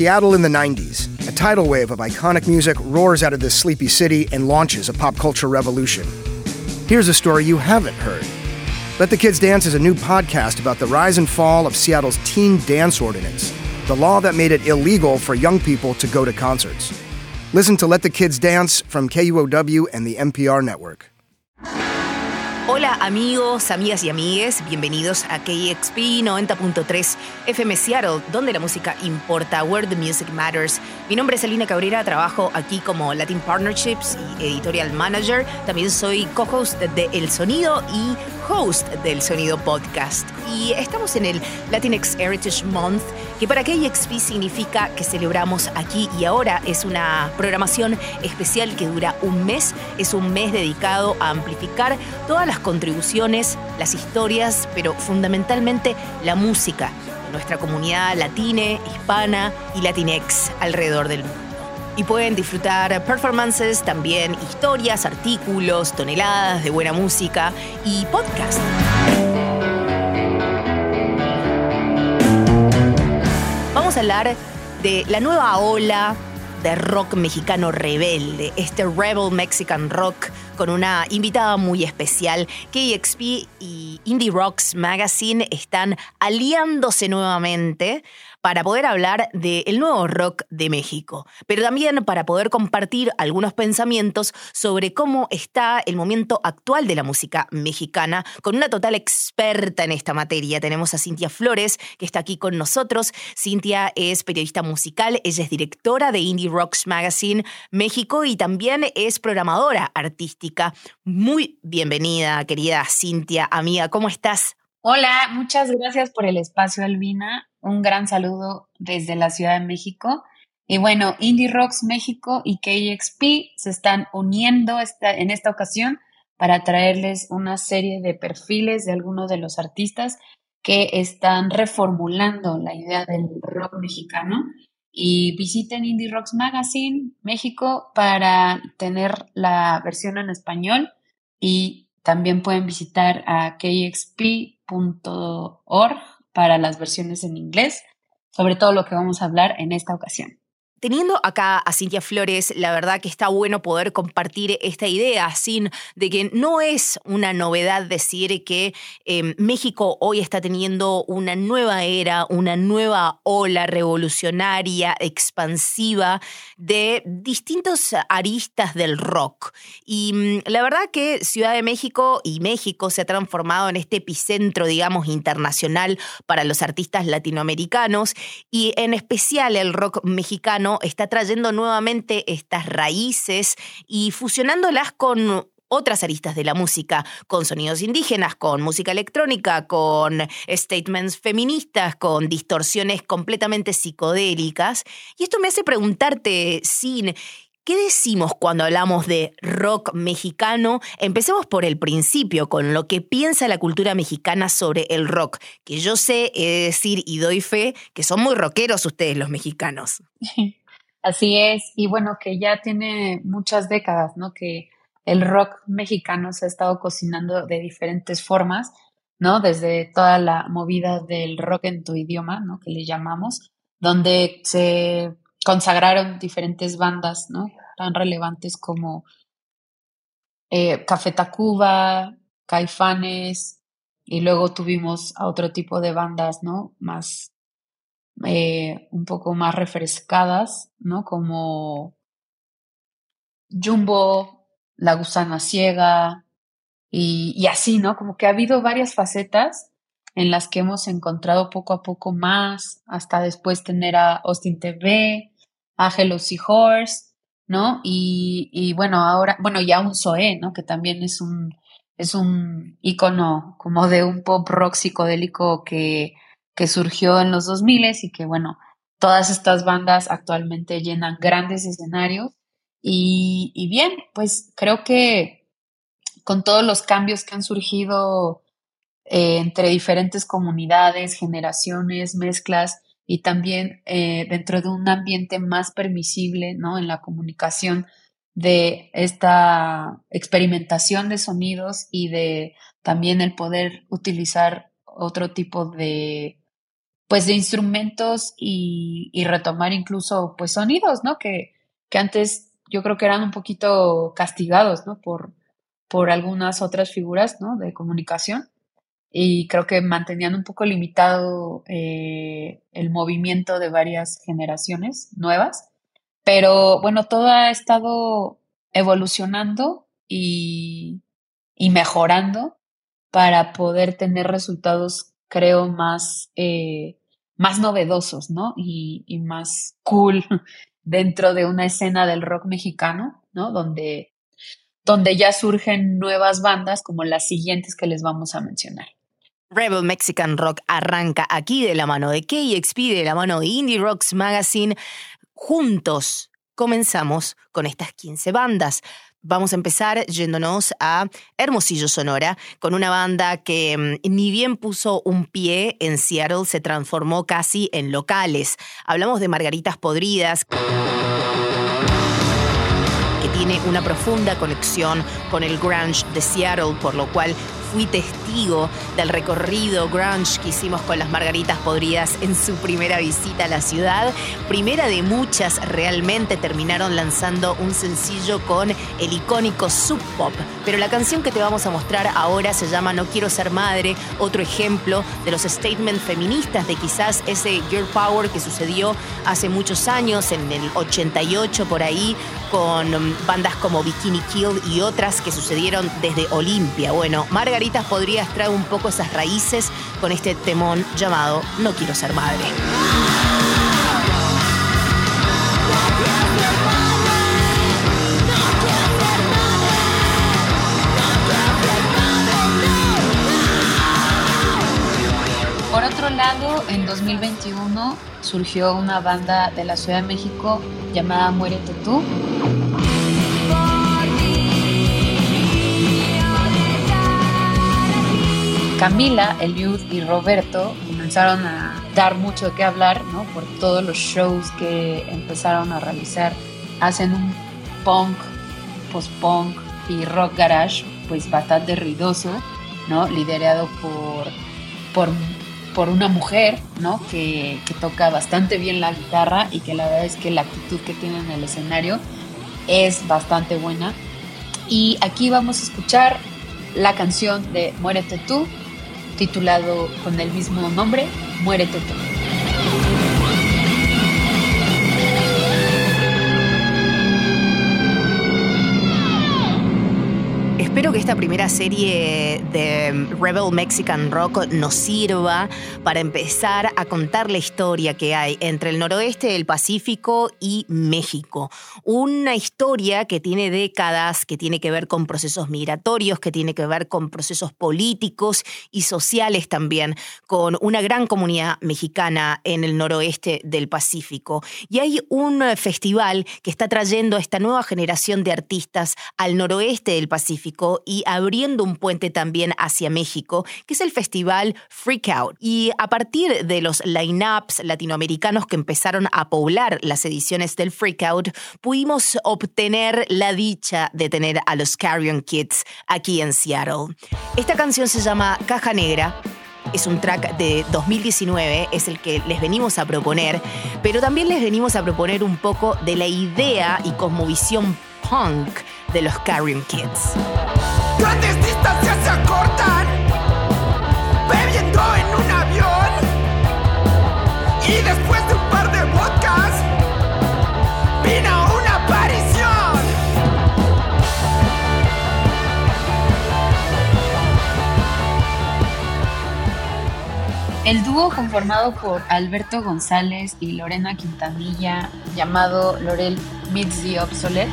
Seattle in the 90s. A tidal wave of iconic music roars out of this sleepy city and launches a pop culture revolution. Here's a story you haven't heard. Let the Kids Dance is a new podcast about the rise and fall of Seattle's teen dance ordinance, the law that made it illegal for young people to go to concerts. Listen to Let the Kids Dance from KUOW and the NPR network. Hola amigos, amigas y amigues, bienvenidos a KXP 90.3 FM Seattle, donde la música importa, where the music matters. Mi nombre es Alina Cabrera, trabajo aquí como Latin Partnerships y Editorial Manager. También soy co-host de El Sonido y host del Sonido Podcast. Y estamos en el Latinx Heritage Month, que para KXP significa que celebramos aquí y ahora. Es una programación especial que dura un mes. Es un mes dedicado a amplificar todas las contribuciones, las historias, pero fundamentalmente la música de nuestra comunidad latine, hispana y latinex alrededor del mundo. Y pueden disfrutar performances, también historias, artículos, toneladas de buena música y podcast. Vamos a hablar de la nueva ola de rock mexicano rebelde, este Rebel Mexican Rock con una invitada muy especial. KXP y Indie Rocks Magazine están aliándose nuevamente para poder hablar del nuevo rock de México, pero también para poder compartir algunos pensamientos sobre cómo está el momento actual de la música mexicana con una total experta en esta materia. Tenemos a Cintia Flores, que está aquí con nosotros. Cintia es periodista musical, ella es directora de Indie Rocks Magazine México y también es programadora artística. Muy bienvenida, querida Cintia, amiga, ¿cómo estás? Hola, muchas gracias por el espacio, Albina. Un gran saludo desde la Ciudad de México. Y bueno, Indie Rocks México y KXP se están uniendo en esta ocasión para traerles una serie de perfiles de algunos de los artistas que están reformulando la idea del rock mexicano. Y visiten Indie Rocks Magazine México para tener la versión en español y también pueden visitar a KXP org para las versiones en inglés, sobre todo lo que vamos a hablar en esta ocasión. Teniendo acá a Cintia Flores, la verdad que está bueno poder compartir esta idea, sin de que no es una novedad decir que em, México hoy está teniendo una nueva era, una nueva ola revolucionaria, expansiva de distintos aristas del rock. Y mm, la verdad que Ciudad de México y México se ha transformado en este epicentro, digamos, internacional para los artistas latinoamericanos y en especial el rock mexicano está trayendo nuevamente estas raíces y fusionándolas con otras aristas de la música, con sonidos indígenas, con música electrónica, con statements feministas, con distorsiones completamente psicodélicas. Y esto me hace preguntarte, Sin, ¿Qué decimos cuando hablamos de rock mexicano? Empecemos por el principio, con lo que piensa la cultura mexicana sobre el rock, que yo sé, he decir y doy fe, que son muy rockeros ustedes los mexicanos. Así es, y bueno, que ya tiene muchas décadas, ¿no? Que el rock mexicano se ha estado cocinando de diferentes formas, ¿no? Desde toda la movida del rock en tu idioma, ¿no? Que le llamamos, donde se consagraron diferentes bandas, ¿no? Tan relevantes como eh, Café Tacuba, Caifanes, y luego tuvimos a otro tipo de bandas, ¿no? Más eh, un poco más refrescadas, ¿no? Como Jumbo, La Gusana Ciega y, así, ¿no? Como que ha habido varias facetas en las que hemos encontrado poco a poco más, hasta después tener a Austin TV, a Hello Horse, ¿no? Y, y bueno, ahora, bueno, ya un Zoé, ¿no? Que también es un, es un icono como de un pop rock psicodélico que que surgió en los 2000 y que, bueno, todas estas bandas actualmente llenan grandes escenarios. Y, bien, pues creo que con todos los cambios que han surgido eh, entre diferentes comunidades, generaciones, mezclas y también eh, dentro de un ambiente más permisible, ¿no? En la comunicación de esta experimentación de sonidos y de también el poder utilizar otro tipo de pues de instrumentos y, retomar incluso pues sonidos, ¿no? Que, que antes yo creo que eran un poquito castigados, ¿no? Por, por algunas otras figuras, ¿no? De comunicación. Y creo que mantenían un poco limitado eh, el movimiento de varias generaciones nuevas. Pero bueno, todo ha estado evolucionando y, y mejorando para poder tener resultados, creo, más, eh, más novedosos, ¿no? Y, más cool dentro de una escena del rock mexicano, ¿no? Donde, donde ya surgen nuevas bandas como las siguientes que les vamos a mencionar. Rebel Mexican Rock arranca aquí de la mano de KXP, de la mano de Indie Rocks Magazine. Juntos comenzamos con estas 15 bandas. Vamos a empezar yéndonos a Hermosillo, Sonora, con una banda que mm, ni bien puso un pie en Seattle, se transformó casi en locales. Hablamos de Margaritas Podridas que tiene una profunda conexión con el grunge de Seattle, por lo cual fui testigo del recorrido grunge que hicimos con las Margaritas Podridas en su primera visita a la ciudad. Primera de muchas, realmente terminaron lanzando un sencillo con el icónico Sub Pop. Pero la canción que te vamos a mostrar ahora se llama No Quiero Ser Madre, otro ejemplo de los statements feministas de quizás ese Girl Power que sucedió hace muchos años, en el 88 por ahí, con um, bandas como Bikini Kill y otras que sucedieron desde Olimpia. Bueno, Margarita podría extraer un poco esas raíces con este temón llamado No quiero ser madre. Por otro lado, en 2021 surgió una banda de la Ciudad de México llamada Muérete tú. Camila, Eliud y Roberto comenzaron a dar mucho qué hablar, ¿no? Por todos los shows que empezaron a realizar. Hacen un punk, post-punk y rock garage, pues bastante ruidoso, ¿no? Liderado por, por, por una mujer, ¿no? Que, que toca bastante bien la guitarra y que la verdad es que la actitud que tiene en el escenario es bastante buena. Y aquí vamos a escuchar la canción de Muérete tú titulado con el mismo nombre, Muérete tú. Que esta primera serie de Rebel Mexican Rock nos sirva para empezar a contar la historia que hay entre el noroeste del Pacífico y México. Una historia que tiene décadas, que tiene que ver con procesos migratorios, que tiene que ver con procesos políticos y sociales también, con una gran comunidad mexicana en el noroeste del Pacífico. Y hay un festival que está trayendo a esta nueva generación de artistas al noroeste del Pacífico y abriendo un puente también hacia México, que es el festival Freak Out. Y a partir de los line-ups latinoamericanos que empezaron a poblar las ediciones del Freak Out, pudimos obtener la dicha de tener a los Carrion Kids aquí en Seattle. Esta canción se llama Caja Negra es un track de 2019, es el que les venimos a proponer, pero también les venimos a proponer un poco de la idea y cosmovisión punk de los Carrion Kids. Distancias se acortan, bebiendo en un avión. Y después de un par de vodkas, vino una aparición. El dúo conformado por Alberto González y Lorena Quintanilla, llamado Lorel Meets the Obsolete,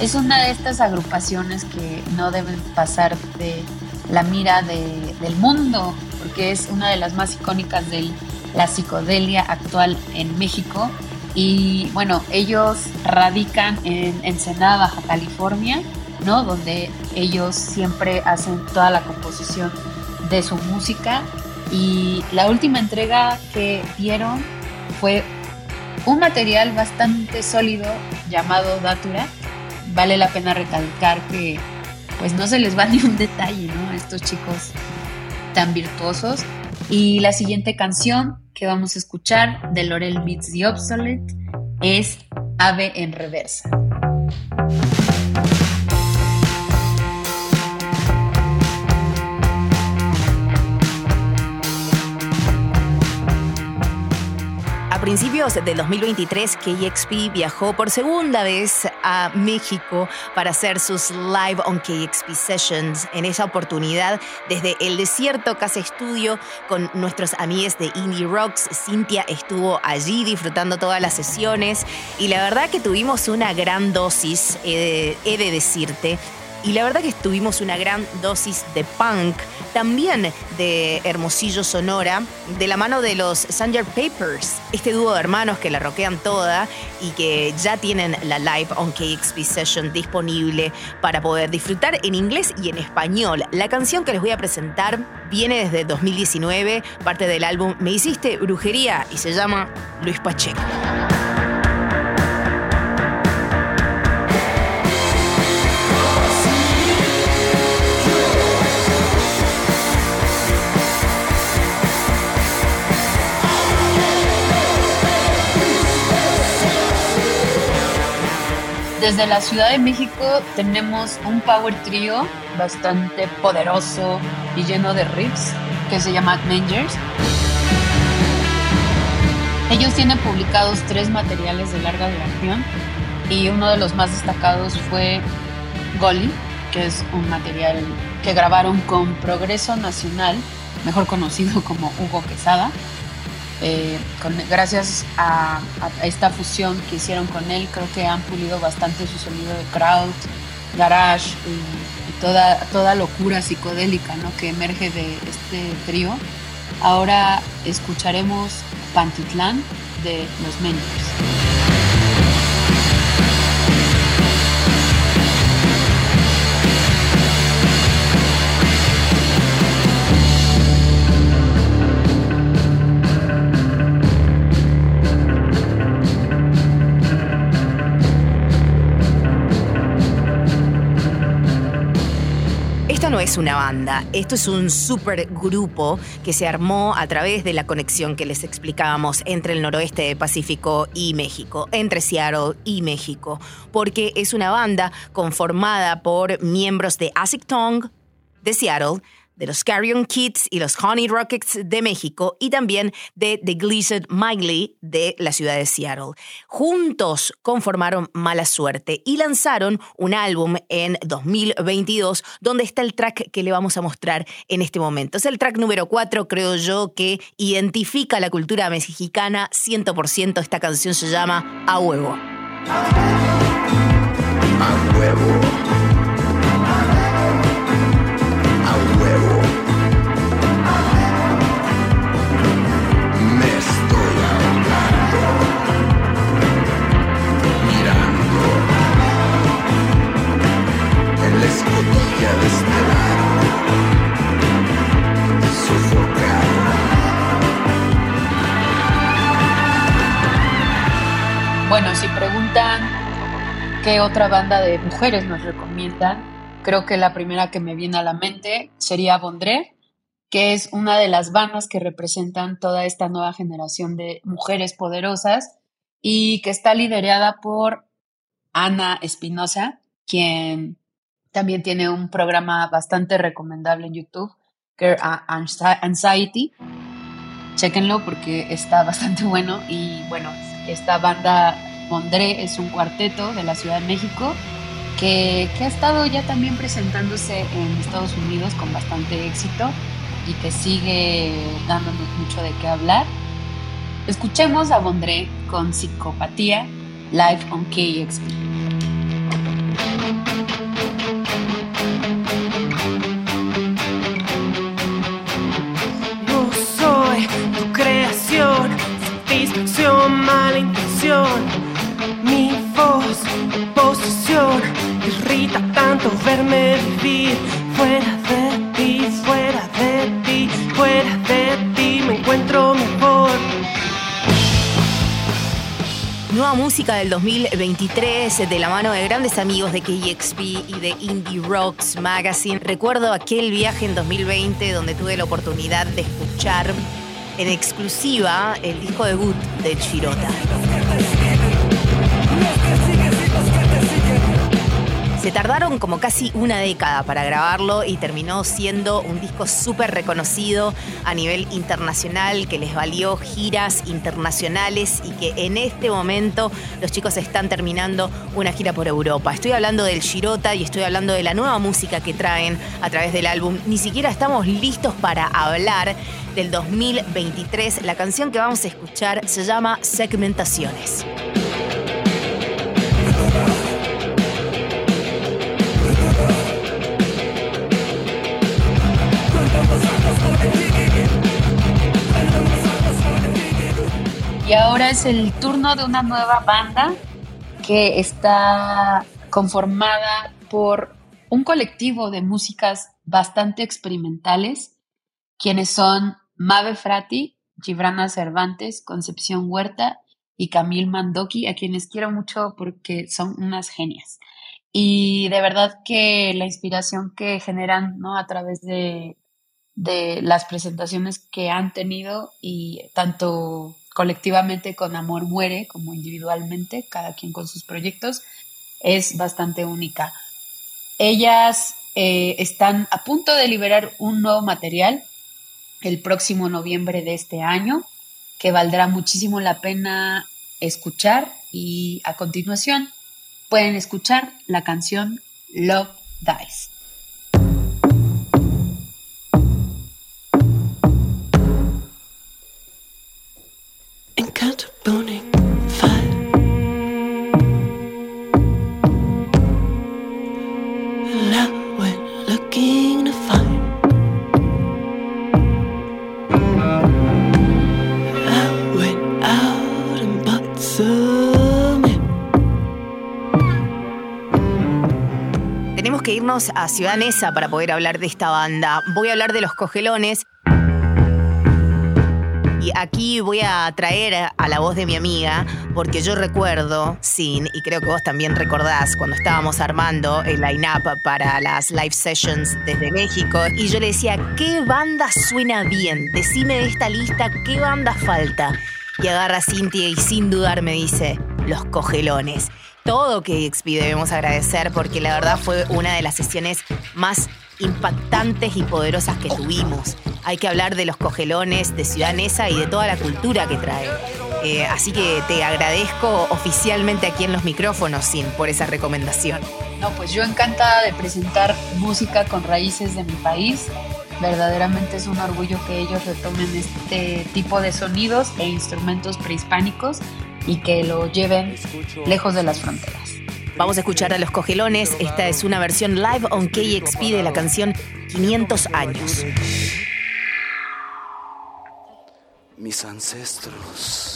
es una de estas agrupaciones que no deben pasar de la mira del mundo, porque es una de las más icónicas de la psicodelia actual en México. Y bueno, ellos radican en Ensenada, Baja California, ¿no? Donde ellos siempre hacen toda la composición de su música. Y la última entrega que dieron fue un material bastante sólido llamado Datura, vale la pena recalcar que pues no se les va ni un detalle, ¿no? Estos chicos tan virtuosos. Y la siguiente canción que vamos a escuchar de Lorel Beats the Obsolete es Ave en Reversa. Principios del 2023, KXP viajó por segunda vez a México para hacer sus live on KXP Sessions. En esa oportunidad, desde el desierto Casa Estudio, con nuestros amigos de Indie Rocks, Cintia estuvo allí disfrutando todas las sesiones y la verdad que tuvimos una gran dosis, he de decirte, y la verdad que tuvimos una gran dosis de punk, también de Hermosillo Sonora, de la mano de los Sanger Papers, este dúo de hermanos que la roquean toda y que ya tienen la live on KXP Session disponible para poder disfrutar en inglés y en español. La canción que les voy a presentar viene desde 2019, parte del álbum Me hiciste brujería y se llama Luis Pacheco. Desde la Ciudad de México tenemos un power trio bastante poderoso y lleno de riffs que se llama Mangers. Ellos tienen publicados tres materiales de larga duración y uno de los más destacados fue Golly, que es un material que grabaron con Progreso Nacional, mejor conocido como Hugo Quesada. Eh, gracias a, esta fusión que hicieron con él, creo que han pulido bastante su sonido de crowd, garage y, toda, toda locura psicodélica que emerge de este trío. Ahora escucharemos Pantitlán de los Menors. es una banda, esto es un super grupo que se armó a través de la conexión que les explicábamos entre el noroeste de Pacífico y México, entre Seattle y México, porque es una banda conformada por miembros de Acid Tongue, de Seattle, de los Carrion Kids y los Honey Rockets de México y también de The Gleason Miley de la ciudad de Seattle. Juntos conformaron Mala Suerte y lanzaron un álbum en 2022 donde está el track que le vamos a mostrar en este momento. Es el track número 4, creo yo, que identifica la cultura mexicana 100%. Esta canción se llama A Huevo. A Huevo. Otra banda de mujeres nos recomiendan, creo que la primera que me viene a la mente sería Bondré, que es una de las bandas que representan toda esta nueva generación de mujeres poderosas y que está liderada por Ana Espinosa, quien también tiene un programa bastante recomendable en YouTube, Girl Anxiety. Chequenlo porque está bastante bueno y bueno, esta banda Mondré es un cuarteto de la Ciudad de México que, que, ha estado ya también presentándose en Estados Unidos con bastante éxito y que sigue dándonos mucho de qué hablar. Escuchemos a Bondré con Psicopatía, live on KXP. Verme vivir fuera de ti, fuera de ti, fuera de ti, me encuentro mejor. Nueva música del 2023 de la mano de grandes amigos de KXP y de Indie Rocks Magazine. Recuerdo aquel viaje en 2020 donde tuve la oportunidad de escuchar en exclusiva el disco debut de Chirota. Se tardaron como casi una década para grabarlo y terminó siendo un disco súper reconocido a nivel internacional que les valió giras internacionales y que en este momento los chicos están terminando una gira por Europa. Estoy hablando del Girota y estoy hablando de la nueva música que traen a través del álbum. Ni siquiera estamos listos para hablar del 2023. La canción que vamos a escuchar se llama Segmentaciones. Y ahora es el turno de una nueva banda que está conformada por un colectivo de músicas bastante experimentales, quienes son Mave Frati, Gibrana Cervantes, Concepción Huerta y Camil Mandoki, a quienes quiero mucho porque son unas genias. Y de verdad que la inspiración que generan ¿no? a través de, de las presentaciones que han tenido y tanto colectivamente con Amor Muere como individualmente, cada quien con sus proyectos, es bastante única. Ellas eh, están a punto de liberar un nuevo material el próximo noviembre de este año, que valdrá muchísimo la pena escuchar y a continuación pueden escuchar la canción Love Dies. A Ciudad Neza para poder hablar de esta banda. Voy a hablar de los cogelones. Y aquí voy a traer a la voz de mi amiga, porque yo recuerdo, Sin, y creo que vos también recordás, cuando estábamos armando el line-up para las live sessions desde México, y yo le decía, ¿qué banda suena bien? Decime de esta lista, ¿qué banda falta? Y agarra a Cintia y sin dudar me dice, los cogelones. Todo KXP debemos agradecer porque la verdad fue una de las sesiones más impactantes y poderosas que tuvimos. Hay que hablar de los cogelones, de Ciudad Neza y de toda la cultura que trae. Eh, así que te agradezco oficialmente aquí en los micrófonos, Sin, por esa recomendación. No, pues yo encantada de presentar música con raíces de mi país. Verdaderamente es un orgullo que ellos retomen este tipo de sonidos e instrumentos prehispánicos y que lo lleven lejos de las fronteras. Vamos a escuchar a los cogelones. Esta es una versión live on KXP de la canción 500 años. Mis ancestros.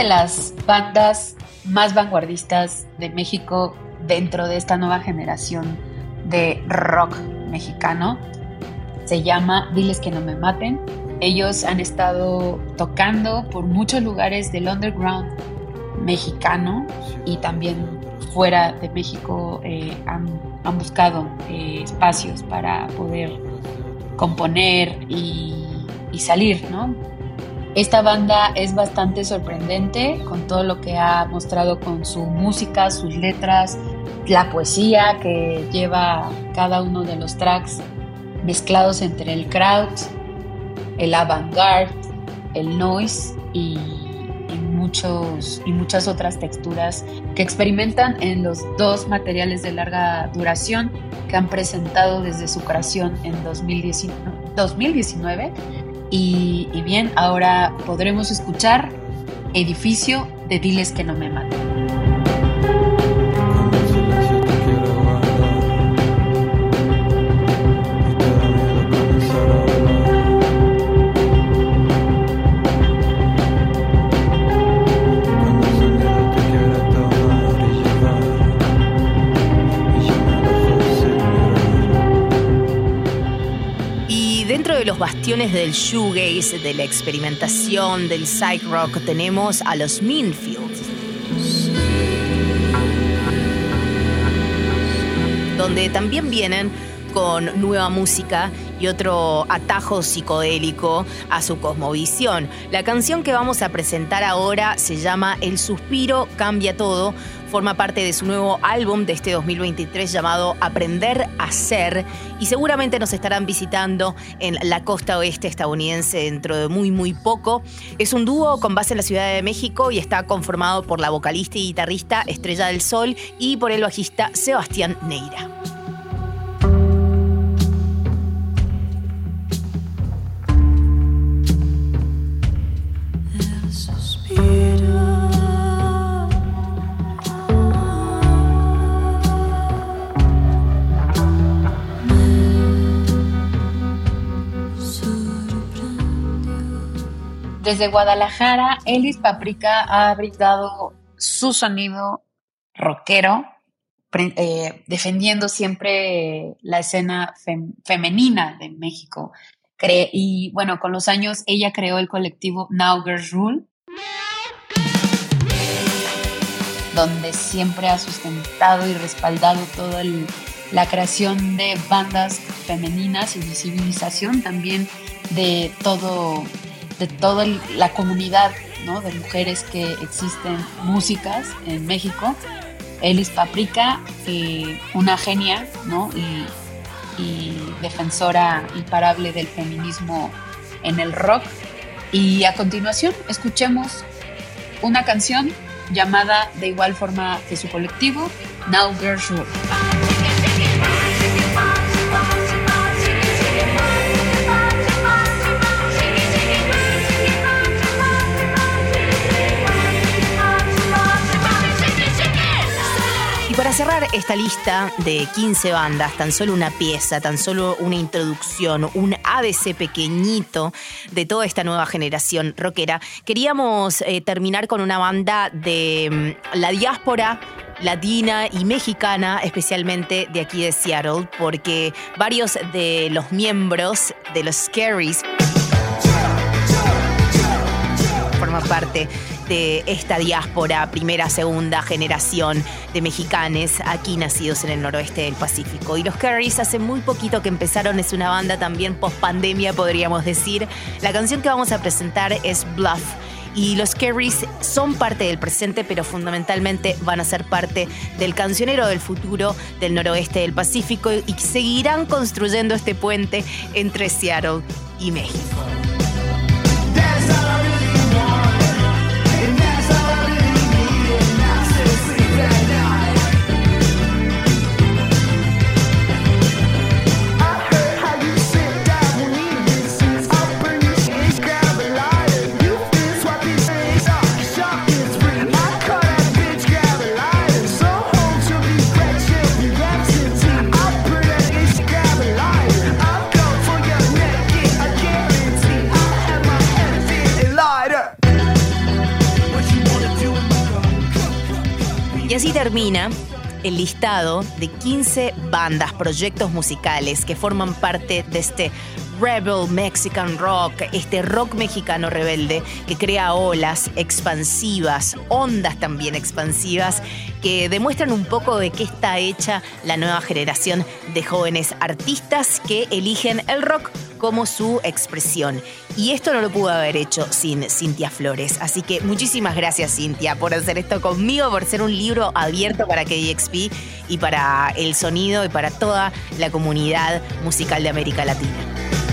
De las bandas más vanguardistas de México dentro de esta nueva generación de rock mexicano se llama Diles que no me maten. Ellos han estado tocando por muchos lugares del underground mexicano y también fuera de México eh, han, han buscado eh, espacios para poder componer y, y salir, ¿no? Esta banda es bastante sorprendente con todo lo que ha mostrado con su música, sus letras, la poesía que lleva cada uno de los tracks mezclados entre el crowd, el avant-garde, el noise y, y muchos, y muchas otras texturas que experimentan en los dos materiales de larga duración que han presentado desde su creación en 2019, 2019 y, bien, ahora podremos escuchar Edificio de Diles que no me maten. De los bastiones del shoegaze, de la experimentación, del psych rock, tenemos a los Minfields. Donde también vienen con nueva música y otro atajo psicodélico a su cosmovisión. La canción que vamos a presentar ahora se llama El suspiro cambia todo. Forma parte de su nuevo álbum de este 2023 llamado Aprender a Ser y seguramente nos estarán visitando en la costa oeste estadounidense dentro de muy muy poco. Es un dúo con base en la Ciudad de México y está conformado por la vocalista y guitarrista Estrella del Sol y por el bajista Sebastián Neira. Desde Guadalajara, Elis Paprika ha brindado su sonido rockero, eh, defendiendo siempre la escena femenina de México. y bueno, con los años ella creó el colectivo Now Girls Rule, donde siempre ha sustentado y respaldado toda la creación de bandas femeninas y visibilización también de todo de toda la comunidad de mujeres que existen músicas en México. Elis Paprika, eh, una genia y, defensora imparable del feminismo en el rock. Y a continuación escuchemos una canción llamada de igual forma que su colectivo, Now Girls Rule. Cerrar esta lista de 15 bandas, tan solo una pieza, tan solo una introducción, un ABC pequeñito de toda esta nueva generación rockera, queríamos eh, terminar con una banda de mm, la diáspora latina y mexicana, especialmente de aquí de Seattle, porque varios de los miembros de los Scaries forman parte de esta diáspora, primera, segunda generación de mexicanes aquí nacidos en el noroeste del Pacífico. Y los Carries hace muy poquito que empezaron, es una banda también post pandemia, podríamos decir. La canción que vamos a presentar es Bluff. Y los Carries son parte del presente, pero fundamentalmente van a ser parte del cancionero del futuro del noroeste del Pacífico y seguirán construyendo este puente entre Seattle y México. Termina el listado de 15 bandas, proyectos musicales que forman parte de este Rebel Mexican Rock, este rock mexicano rebelde que crea olas expansivas, ondas también expansivas, que demuestran un poco de qué está hecha la nueva generación de jóvenes artistas que eligen el rock como su expresión. Y esto no lo pudo haber hecho sin Cintia Flores. Así que muchísimas gracias Cintia por hacer esto conmigo, por ser un libro abierto para KXP y para el sonido y para toda la comunidad musical de América Latina.